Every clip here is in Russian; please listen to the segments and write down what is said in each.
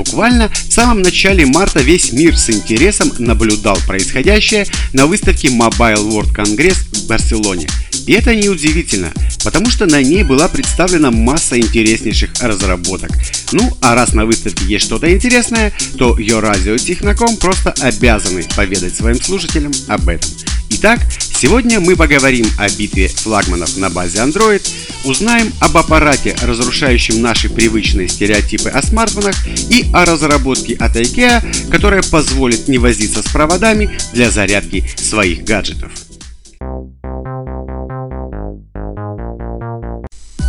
Буквально в самом начале марта весь мир с интересом наблюдал происходящее на выставке Mobile World Congress в Барселоне. И это неудивительно, потому что на ней была представлена масса интереснейших разработок. Ну, а раз на выставке есть что-то интересное, то радио Техноком просто обязаны поведать своим слушателям об этом. Итак, сегодня мы поговорим о битве флагманов на базе Android, узнаем об аппарате, разрушающем наши привычные стереотипы о смартфонах и о разработке от IKEA, которая позволит не возиться с проводами для зарядки своих гаджетов.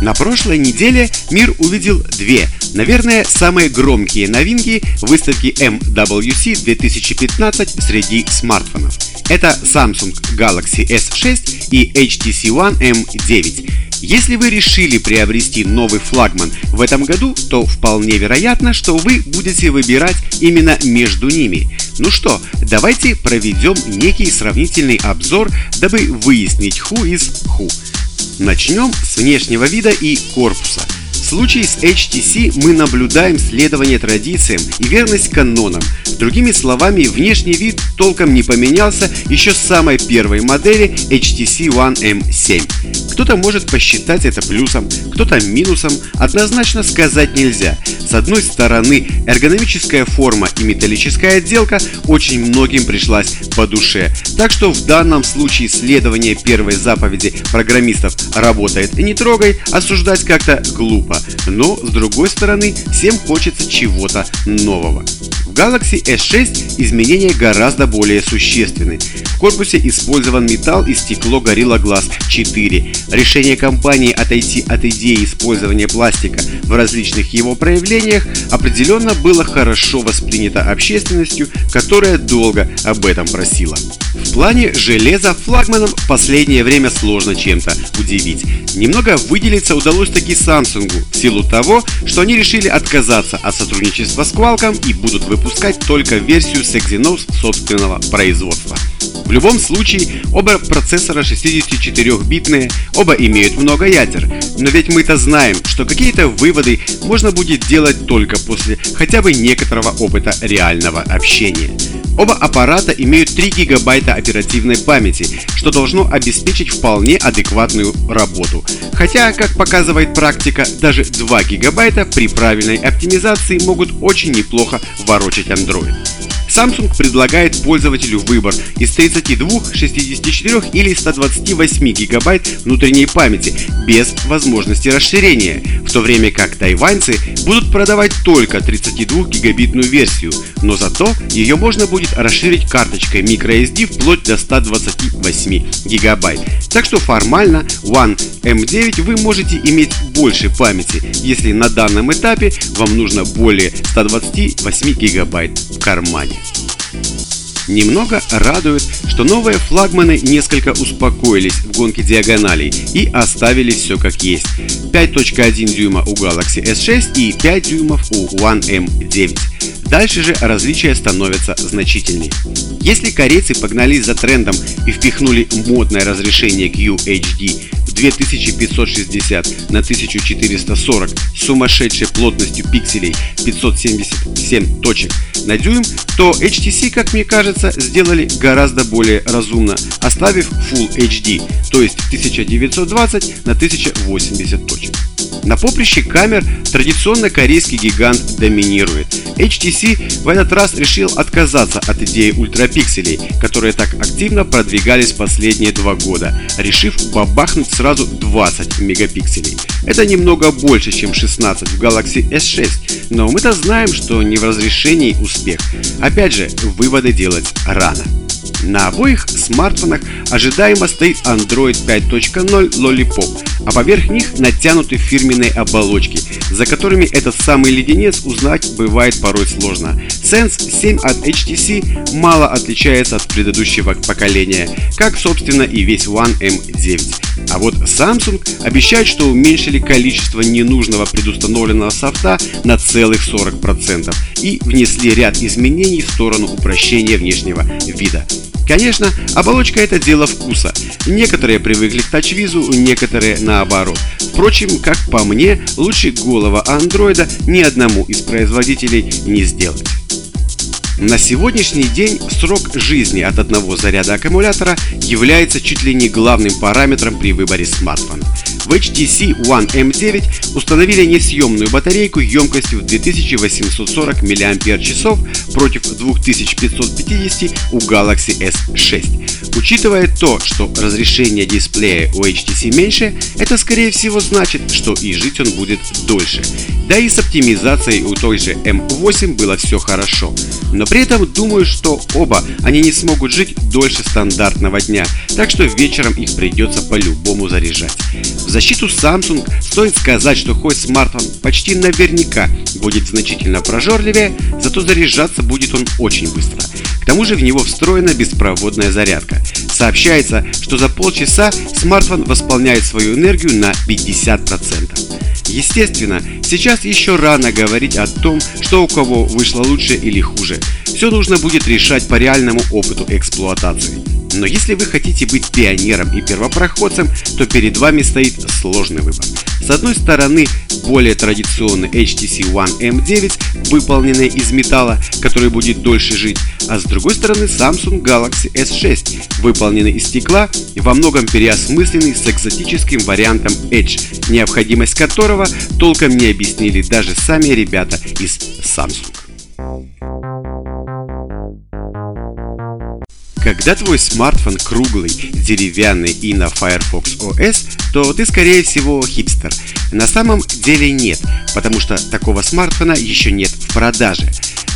На прошлой неделе мир увидел две, наверное, самые громкие новинки выставки MWC 2015 среди смартфонов. Это Samsung Galaxy S6 и HTC One M9. Если вы решили приобрести новый флагман в этом году, то вполне вероятно, что вы будете выбирать именно между ними. Ну что, давайте проведем некий сравнительный обзор, дабы выяснить who is who. Начнем с внешнего вида и корпуса. Случае с HTC мы наблюдаем следование традициям и верность канонам. Другими словами, внешний вид толком не поменялся еще с самой первой модели HTC One M7. Кто-то может посчитать это плюсом, кто-то минусом, однозначно сказать нельзя. С одной стороны, эргономическая форма и металлическая отделка очень многим пришлась по душе, так что в данном случае следование первой заповеди программистов «работает и не трогай» осуждать как-то глупо, но с другой стороны, всем хочется чего-то нового. В Galaxy S6 изменения гораздо более существенны. В корпусе использован металл и стекло Gorilla Glass 4. Решение компании отойти от идеи использования пластика в различных его проявлениях определенно было хорошо воспринято общественностью, которая долго об этом просила. В плане железа флагманом в последнее время сложно чем-то удивить. Немного выделиться удалось таки Samsung в силу того, что они решили отказаться от сотрудничества с Qualcomm и будут выпускать только версию с Exynos собственного производства. В любом случае, оба процессора 64-битные, оба имеют много ядер, но ведь мы-то знаем, что какие-то выводы можно будет делать только после хотя бы некоторого опыта реального общения. Оба аппарата имеют 3 гигабайта оперативной памяти, что должно обеспечить вполне адекватную работу. Хотя, как показывает практика, даже 2 гигабайта при правильной оптимизации могут очень неплохо ворочать Android. Samsung предлагает пользователю выбор из 32, 64 или 128 гигабайт внутренней памяти без возможности расширения, в то время как тайваньцы будут продавать только 32 гигабитную версию, но зато ее можно будет расширить карточкой microSD вплоть до 128 гигабайт. Так что формально One M9 вы можете иметь больше памяти, если на данном этапе вам нужно более 128 гигабайт в кармане. Немного радует, что новые флагманы несколько успокоились в гонке диагоналей и оставили все как есть. 5.1 дюйма у Galaxy S6 и 5 дюймов у One M9. Дальше же различия становятся значительнее. Если корейцы погнались за трендом и впихнули модное разрешение QHD 2560 на 1440 с сумасшедшей плотностью пикселей 577 точек на дюйм, то HTC, как мне кажется, сделали гораздо более разумно, оставив Full HD, то есть 1920 на 1080 точек. На поприще камер традиционно корейский гигант доминирует. HTC в этот раз решил отказаться от идеи ультрапикселей, которые так активно продвигались последние два года, решив бабахнуть сразу 20 мегапикселей. Это немного больше, чем 16 в Galaxy S6, но мы-то знаем, что не в разрешении успех. Опять же, выводы делать рано. На обоих смартфонах ожидаемо стоит Android 5.0 Lollipop, а поверх них натянуты фирменные оболочки, за которыми этот самый леденец узнать бывает порой сложно. Sense 7 от HTC мало отличается от предыдущего поколения, как собственно и весь One M9. А вот Samsung обещает, что уменьшили количество ненужного предустановленного софта на целых 40% и внесли ряд изменений в сторону упрощения внешнего вида. Конечно, оболочка это дело вкуса. Некоторые привыкли к тачвизу, некоторые наоборот. Впрочем, как по мне, лучше голова андроида ни одному из производителей не сделать. На сегодняшний день срок жизни от одного заряда аккумулятора является чуть ли не главным параметром при выборе смартфона. В HTC One M9 установили несъемную батарейку емкостью в 2840 мАч против 2550 у Galaxy S6. Учитывая то, что разрешение дисплея у HTC меньше, это скорее всего значит, что и жить он будет дольше. Да и с оптимизацией у той же M8 было все хорошо. Но при этом думаю, что оба они не смогут жить дольше стандартного дня, так что вечером их придется по-любому заряжать. В защиту Samsung стоит сказать, что хоть смартфон почти наверняка будет значительно прожорливее, зато заряжаться будет он очень быстро. К тому же в него встроена беспроводная зарядка. Сообщается, что за полчаса смартфон восполняет свою энергию на 50%. Естественно, сейчас еще рано говорить о том, что у кого вышло лучше или хуже. Все нужно будет решать по реальному опыту эксплуатации. Но если вы хотите быть пионером и первопроходцем, то перед вами стоит сложный выбор. С одной стороны, более традиционный HTC One M9, выполненный из металла, который будет дольше жить, а с другой стороны Samsung Galaxy S6, выполненный из стекла, во многом переосмысленный с экзотическим вариантом Edge, необходимость которого толком не объяснили даже сами ребята из Samsung. Когда твой смартфон круглый, деревянный и на Firefox OS, то ты скорее всего хипстер. На самом деле нет, потому что такого смартфона еще нет в продаже.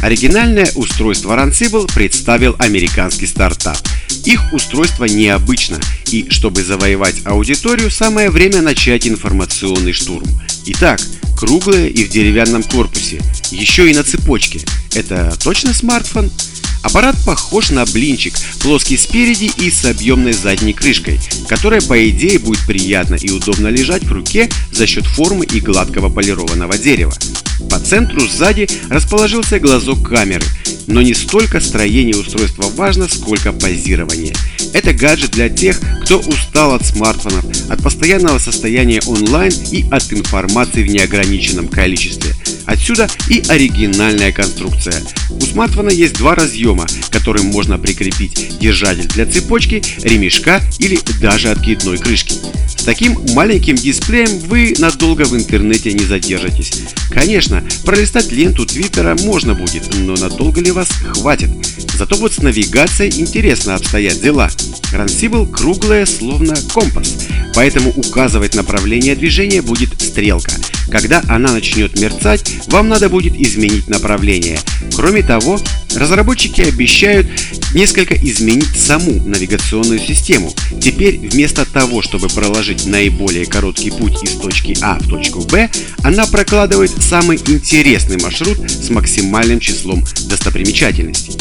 Оригинальное устройство Runcible представил американский стартап. Их устройство необычно, и чтобы завоевать аудиторию, самое время начать информационный штурм. Итак, круглое и в деревянном корпусе, еще и на цепочке. Это точно смартфон? Аппарат похож на блинчик, плоский спереди и с объемной задней крышкой, которая по идее будет приятно и удобно лежать в руке за счет формы и гладкого полированного дерева. По центру сзади расположился глазок камеры, но не столько строение устройства важно, сколько позирование. Это гаджет для тех, кто устал от смартфонов, от постоянного состояния онлайн и от информации в неограниченном количестве. Отсюда и оригинальная конструкция. У смартфона есть два разъема, которым можно прикрепить держатель для цепочки, ремешка или даже откидной крышки. С таким маленьким дисплеем вы надолго в интернете не задержитесь. Конечно, пролистать ленту Твиттера можно будет, но надолго ли вас хватит? Зато вот с навигацией интересно обстоят дела. Runcible круглая, словно компас, поэтому указывать направление движения будет стрелка. Когда она начнет мерцать, вам надо будет изменить направление. Кроме того, разработчики обещают несколько изменить саму навигационную систему. Теперь вместо того, чтобы проложить наиболее короткий путь из точки А в точку Б, она прокладывает самый интересный маршрут с максимальным числом достопримечательностей.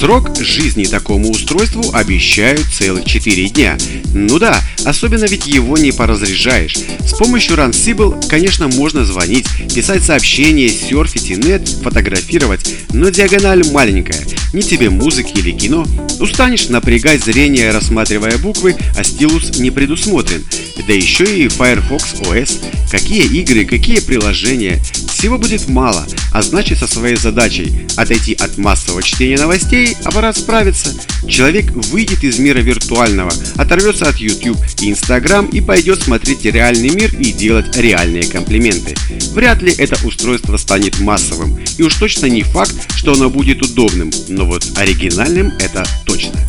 Срок жизни такому устройству обещают целых 4 дня. Ну да, особенно ведь его не поразряжаешь. С помощью Runcible, конечно, можно звонить, писать сообщения, серфить и нет, фотографировать, но диагональ маленькая. Ни тебе музыки или кино. Устанешь напрягать зрение, рассматривая буквы, а стилус не предусмотрен. Да еще и Firefox OS. Какие игры, какие приложения. Всего будет мало, а значит со своей задачей отойти от массового чтения новостей аппарат справится. Человек выйдет из мира виртуального, оторвется от YouTube и Instagram и пойдет смотреть реальный мир и делать реальные комплименты. Вряд ли это устройство станет массовым, и уж точно не факт, что оно будет удобным, но вот оригинальным это точно.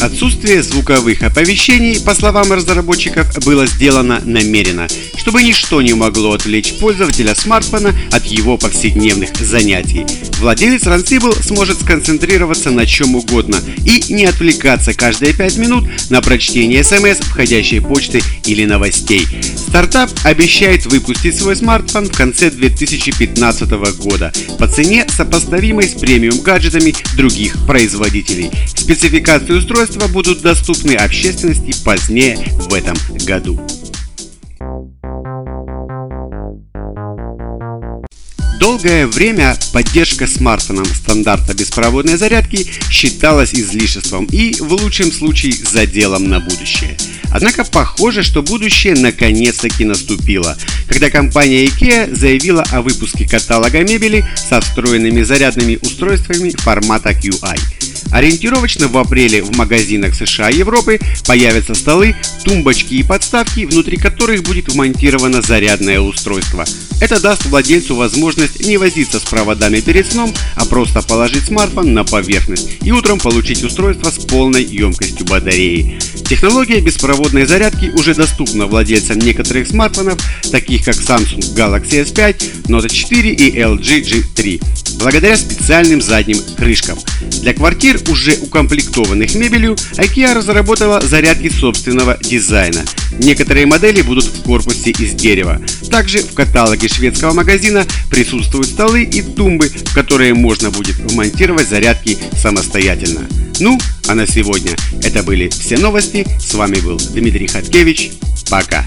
Отсутствие звуковых оповещений, по словам разработчиков, было сделано намеренно, чтобы ничто не могло отвлечь пользователя смартфона от его повседневных занятий. Владелец Runcible сможет сконцентрироваться на чем угодно и не отвлекаться каждые 5 минут на прочтение смс, входящей почты или новостей. Стартап обещает выпустить свой смартфон в конце 2015 года по цене, сопоставимой с премиум гаджетами других производителей. Спецификации устройства будут доступны общественности позднее в этом году. Долгое время поддержка смартфоном стандарта беспроводной зарядки считалась излишеством и, в лучшем случае, заделом на будущее. Однако похоже, что будущее наконец-таки наступило, когда компания IKEA заявила о выпуске каталога мебели со встроенными зарядными устройствами формата QI. Ориентировочно в апреле в магазинах США и Европы появятся столы, тумбочки и подставки, внутри которых будет вмонтировано зарядное устройство. Это даст владельцу возможность не возиться с проводами перед сном, а просто положить смартфон на поверхность и утром получить устройство с полной емкостью батареи. Технология беспроводной зарядки уже доступна владельцам некоторых смартфонов, таких как Samsung Galaxy S5, Note 4 и LG G3, благодаря специальным задним крышкам. Для квартир, уже укомплектованных мебелью, IKEA разработала зарядки собственного дизайна. Некоторые модели будут в корпусе из дерева. Также в каталоге шведского магазина присутствуют столы и тумбы, в которые можно будет вмонтировать зарядки самостоятельно. Ну, а на сегодня это были все новости. С вами был Дмитрий Хаткевич. Пока.